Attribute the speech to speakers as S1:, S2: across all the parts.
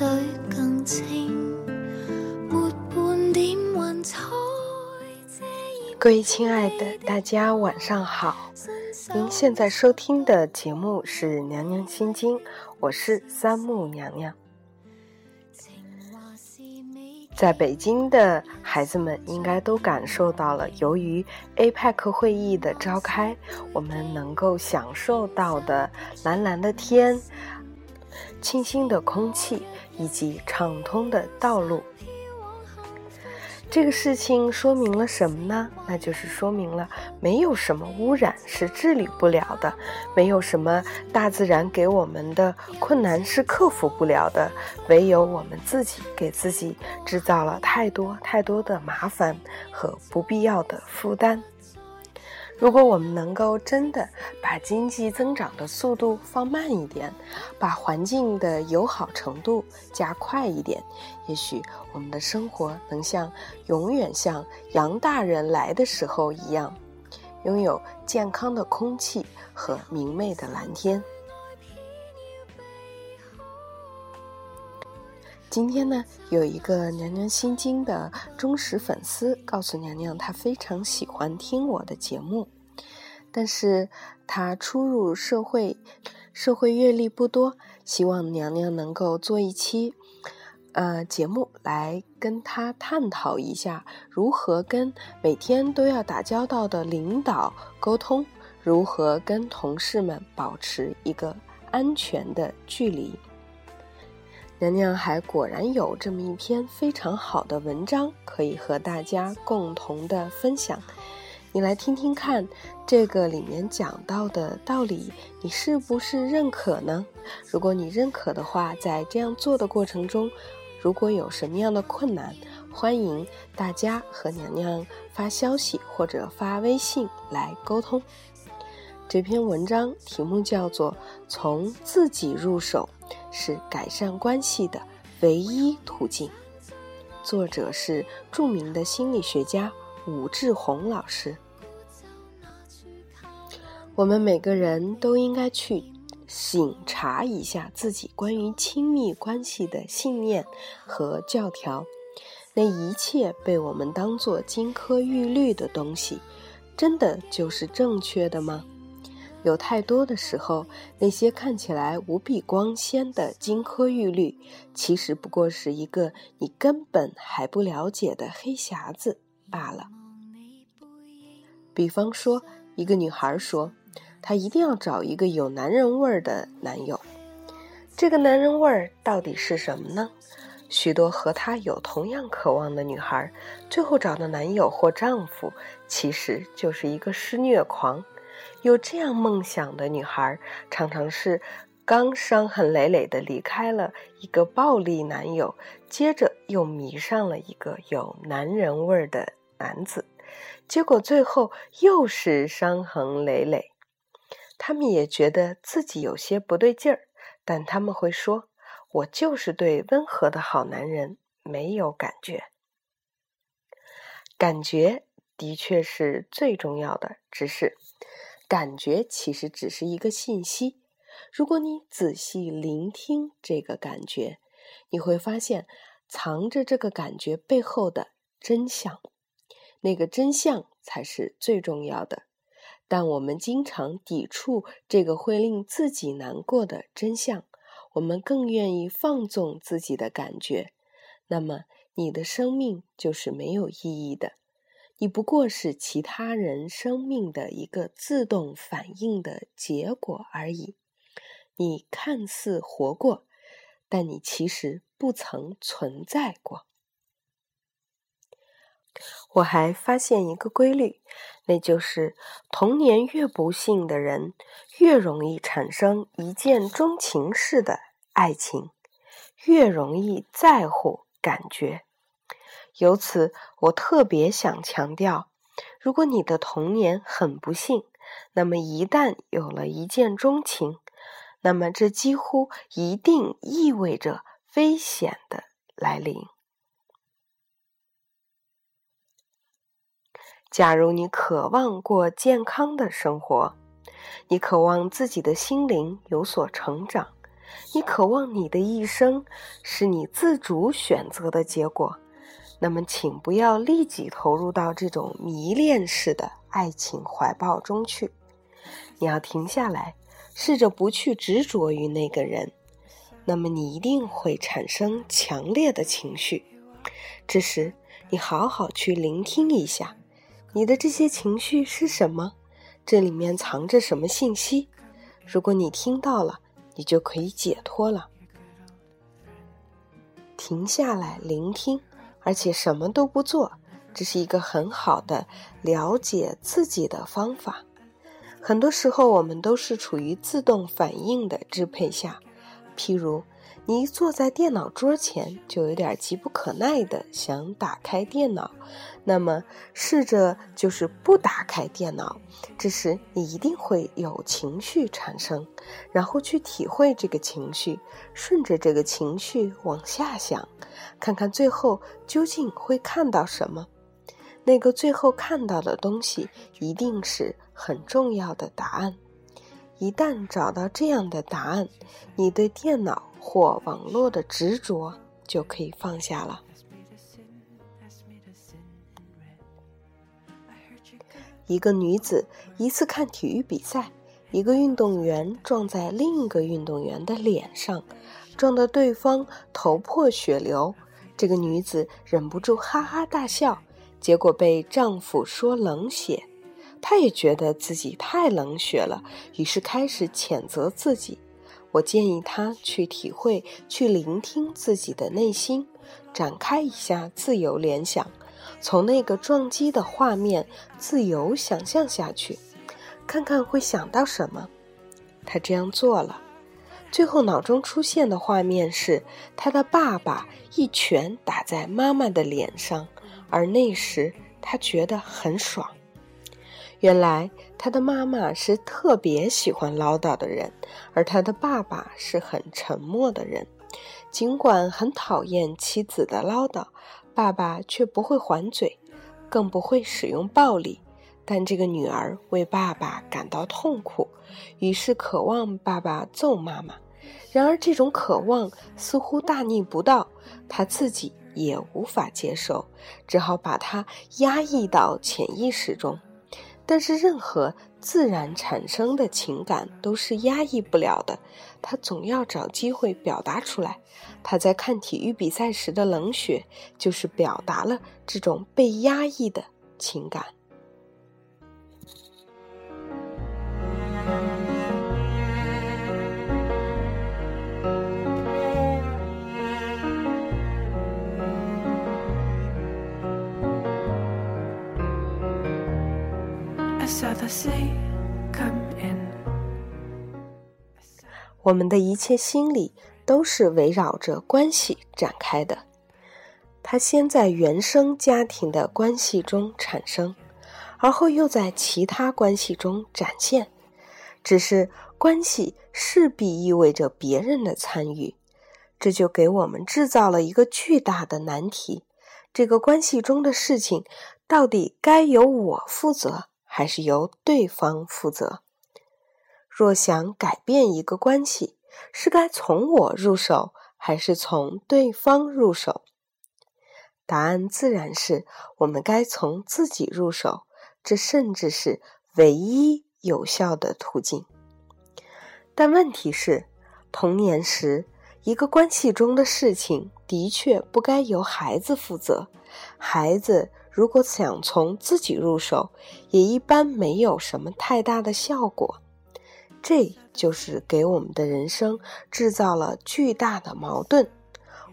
S1: 水更清，没半点云彩遮掩。
S2: 各位亲爱的，大家晚上好。您现在收听的节目是《娘娘心经》，我是三木娘娘。在北京的孩子们应该都感受到了，由于 APEC 会议的召开，我们能够享受到的蓝蓝的天、清新的空气以及畅通的道路。这个事情说明了什么呢？那就是说明了没有什么污染是治理不了的，没有什么大自然给我们的困难是克服不了的，唯有我们自己给自己制造了太多太多的麻烦和不必要的负担。如果我们能够真的把经济增长的速度放慢一点，把环境的友好程度加快一点，也许我们的生活能像永远像杨大人来的时候一样，拥有健康的空气和明媚的蓝天。今天呢，有一个娘娘心经的忠实粉丝告诉娘娘，她非常喜欢听我的节目，但是她初入社会，社会阅历不多，希望娘娘能够做一期，呃，节目来跟她探讨一下如何跟每天都要打交道的领导沟通，如何跟同事们保持一个安全的距离。娘娘还果然有这么一篇非常好的文章，可以和大家共同的分享。你来听听看，这个里面讲到的道理，你是不是认可呢？如果你认可的话，在这样做的过程中，如果有什么样的困难，欢迎大家和娘娘发消息或者发微信来沟通。这篇文章题目叫做《从自己入手是改善关系的唯一途径》，作者是著名的心理学家武志红老师。我们每个人都应该去醒察一下自己关于亲密关系的信念和教条，那一切被我们当做金科玉律的东西，真的就是正确的吗？有太多的时候，那些看起来无比光鲜的金科玉律，其实不过是一个你根本还不了解的黑匣子罢了。比方说，一个女孩说，她一定要找一个有男人味儿的男友。这个男人味儿到底是什么呢？许多和她有同样渴望的女孩，最后找的男友或丈夫，其实就是一个施虐狂。有这样梦想的女孩，常常是刚伤痕累累的离开了一个暴力男友，接着又迷上了一个有男人味儿的男子，结果最后又是伤痕累累。他们也觉得自己有些不对劲儿，但他们会说：“我就是对温和的好男人没有感觉。”感觉的确是最重要的，只是。感觉其实只是一个信息。如果你仔细聆听这个感觉，你会发现藏着这个感觉背后的真相。那个真相才是最重要的。但我们经常抵触这个会令自己难过的真相，我们更愿意放纵自己的感觉。那么，你的生命就是没有意义的。你不过是其他人生命的一个自动反应的结果而已。你看似活过，但你其实不曾存在过。我还发现一个规律，那就是童年越不幸的人，越容易产生一见钟情式的爱情，越容易在乎感觉。由此，我特别想强调：如果你的童年很不幸，那么一旦有了一见钟情，那么这几乎一定意味着危险的来临。假如你渴望过健康的生活，你渴望自己的心灵有所成长，你渴望你的一生是你自主选择的结果，那么请不要立即投入到这种迷恋式的爱情怀抱中去。你要停下来，试着不去执着于那个人，那么你一定会产生强烈的情绪。这时，你好好去聆听一下。你的这些情绪是什么？这里面藏着什么信息？如果你听到了，你就可以解脱了。停下来聆听，而且什么都不做，这是一个很好的了解自己的方法。很多时候，我们都是处于自动反应的支配下，譬如。你坐在电脑桌前，就有点急不可耐的想打开电脑，那么试着就是不打开电脑。这时你一定会有情绪产生，然后去体会这个情绪，顺着这个情绪往下想，看看最后究竟会看到什么。那个最后看到的东西，一定是很重要的答案。一旦找到这样的答案，你对电脑或网络的执着就可以放下了。一个女子一次看体育比赛，一个运动员撞在另一个运动员的脸上，撞得对方头破血流。这个女子忍不住哈哈大笑，结果被丈夫说冷血。他也觉得自己太冷血了，于是开始谴责自己。我建议他去体会、去聆听自己的内心，展开一下自由联想，从那个撞击的画面自由想象下去，看看会想到什么。他这样做了，最后脑中出现的画面是他的爸爸一拳打在妈妈的脸上，而那时他觉得很爽。原来他的妈妈是特别喜欢唠叨的人，而他的爸爸是很沉默的人。尽管很讨厌妻子的唠叨，爸爸却不会还嘴，更不会使用暴力。但这个女儿为爸爸感到痛苦，于是渴望爸爸揍妈妈。然而这种渴望似乎大逆不道，他自己也无法接受，只好把它压抑到潜意识中。但是，任何自然产生的情感都是压抑不了的，他总要找机会表达出来。他在看体育比赛时的冷血，就是表达了这种被压抑的情感。我们的一切心理都是围绕着关系展开的，它先在原生家庭的关系中产生，而后又在其他关系中展现。只是关系势必意味着别人的参与，这就给我们制造了一个巨大的难题：这个关系中的事情到底该由我负责？还是由对方负责。若想改变一个关系，是该从我入手，还是从对方入手？答案自然是我们该从自己入手，这甚至是唯一有效的途径。但问题是，童年时一个关系中的事情的确不该由孩子负责，孩子。如果想从自己入手，也一般没有什么太大的效果。这就是给我们的人生制造了巨大的矛盾。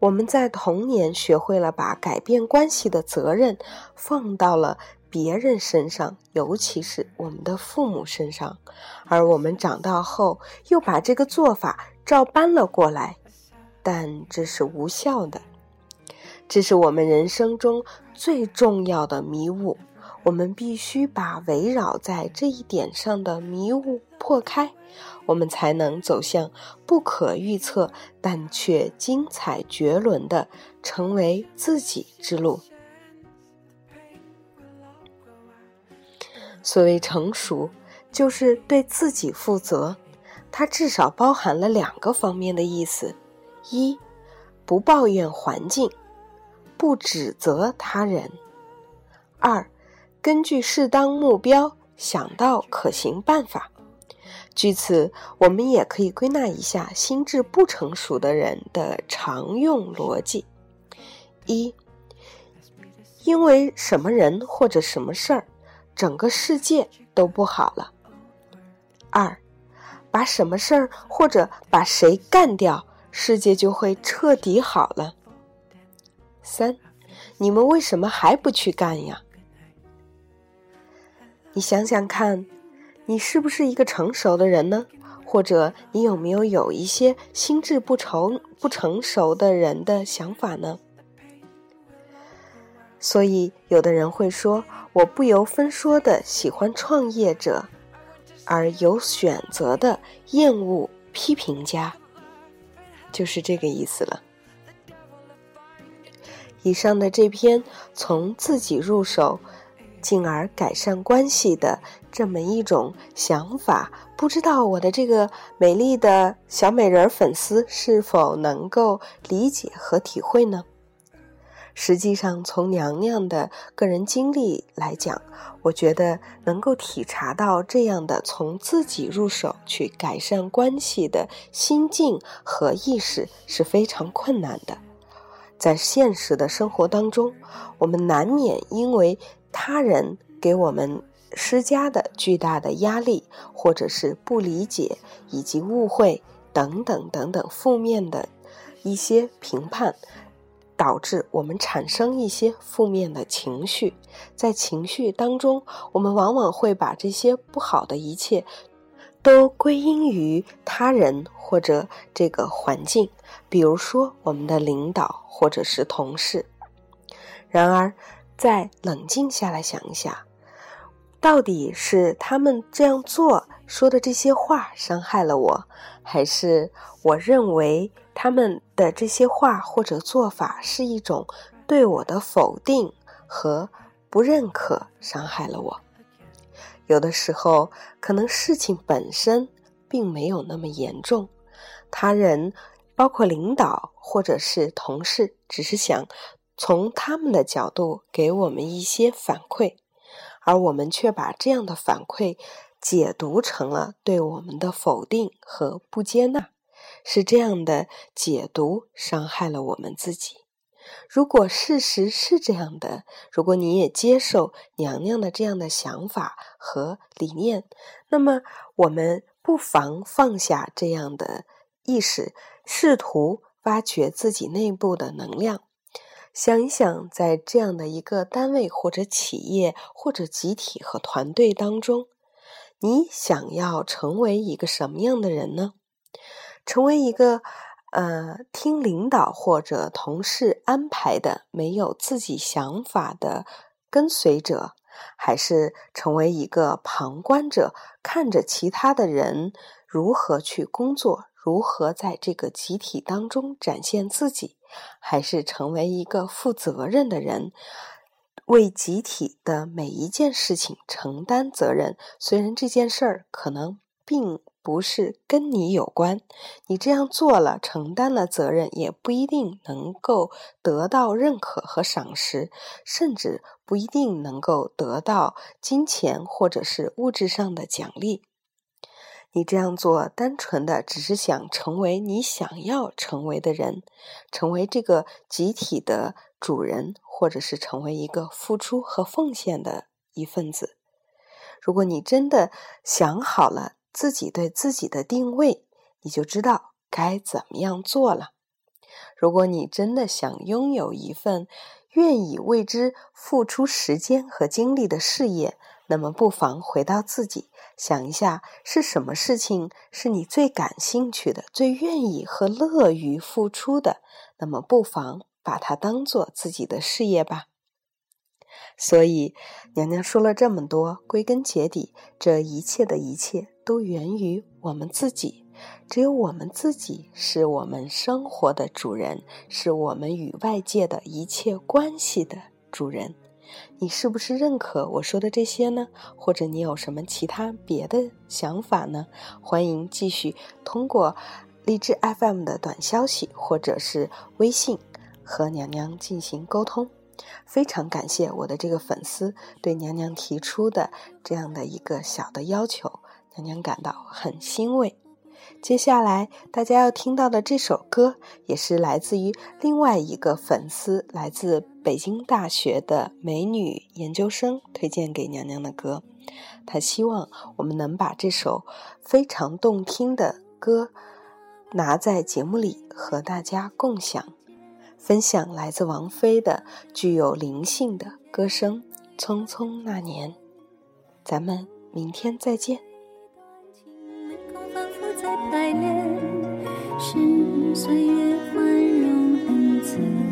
S2: 我们在童年学会了把改变关系的责任放到了别人身上，尤其是我们的父母身上，而我们长大后又把这个做法照搬了过来，但这是无效的。这是我们人生中最重要的迷雾，我们必须把围绕在这一点上的迷雾破开，我们才能走向不可预测但却精彩绝伦的成为自己之路。所谓成熟，就是对自己负责。它至少包含了两个方面的意思：一，不抱怨环境，不指责他人；二，根据适当目标想到可行办法。据此，我们也可以归纳一下心智不成熟的人的常用逻辑：一，因为什么人或者什么事儿，整个世界都不好了；二，把什么事儿或者把谁干掉，世界就会彻底好了；三，你们为什么还不去干呀？你想想看。你是不是一个成熟的人呢？或者你有没有有一些心智不成不成熟的人的想法呢？所以，有的人会说：“我不由分说的喜欢创业者，而有选择的厌恶批评家。”就是这个意思了。以上的这篇从自己入手。进而改善关系的这么一种想法，不知道我的这个美丽的小美人粉丝是否能够理解和体会呢？实际上，从娘娘的个人经历来讲，我觉得能够体察到这样的从自己入手去改善关系的心境和意识是非常困难的。在现实的生活当中，我们难免因为。他人给我们施加的巨大的压力，或者是不理解以及误会等等等等负面的一些评判，导致我们产生一些负面的情绪。在情绪当中，我们往往会把这些不好的一切都归因于他人或者这个环境，比如说我们的领导或者是同事。然而，再冷静下来想一想，到底是他们这样做说的这些话伤害了我，还是我认为他们的这些话或者做法是一种对我的否定和不认可伤害了我？有的时候，可能事情本身并没有那么严重，他人，包括领导或者是同事，只是想。从他们的角度给我们一些反馈，而我们却把这样的反馈解读成了对我们的否定和不接纳，是这样的解读伤害了我们自己。如果事实是这样的，如果你也接受娘娘的这样的想法和理念，那么我们不妨放下这样的意识，试图挖掘自己内部的能量。想一想，在这样的一个单位或者企业或者集体和团队当中，你想要成为一个什么样的人呢？成为一个呃听领导或者同事安排的、没有自己想法的跟随者，还是成为一个旁观者，看着其他的人如何去工作？如何在这个集体当中展现自己，还是成为一个负责任的人，为集体的每一件事情承担责任？虽然这件事儿可能并不是跟你有关，你这样做了，承担了责任，也不一定能够得到认可和赏识，甚至不一定能够得到金钱或者是物质上的奖励。你这样做，单纯的只是想成为你想要成为的人，成为这个集体的主人，或者是成为一个付出和奉献的一份子。如果你真的想好了自己对自己的定位，你就知道该怎么样做了。如果你真的想拥有一份愿意为之付出时间和精力的事业，那么不妨回到自己。想一下，是什么事情是你最感兴趣的、最愿意和乐于付出的？那么，不妨把它当做自己的事业吧。所以，娘娘说了这么多，归根结底，这一切的一切都源于我们自己。只有我们自己是我们生活的主人，是我们与外界的一切关系的主人。你是不是认可我说的这些呢？或者你有什么其他别的想法呢？欢迎继续通过荔枝 FM 的短消息或者是微信和娘娘进行沟通。非常感谢我的这个粉丝对娘娘提出的这样的一个小的要求，娘娘感到很欣慰。接下来大家要听到的这首歌，也是来自于另外一个粉丝，来自北京大学的美女研究生推荐给娘娘的歌。她希望我们能把这首非常动听的歌拿在节目里和大家共享。分享来自王菲的具有灵性的歌声《匆匆那年》，咱们明天再见。
S1: 岁月宽容恩赐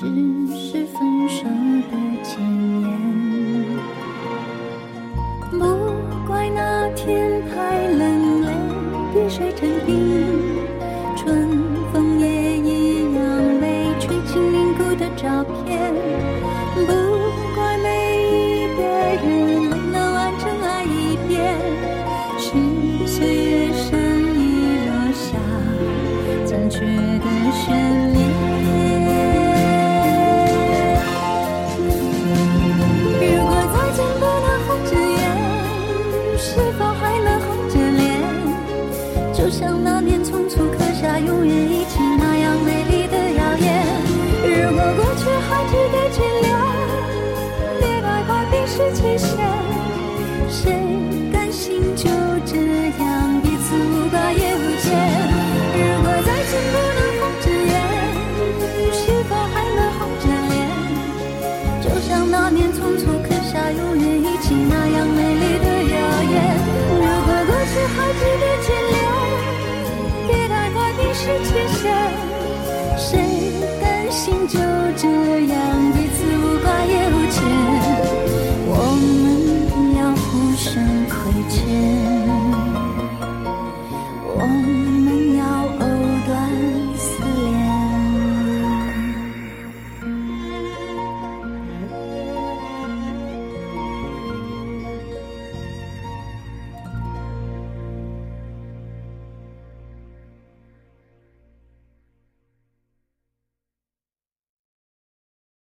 S1: 只是分手的前言。是前生谁甘心就这样彼此无挂也无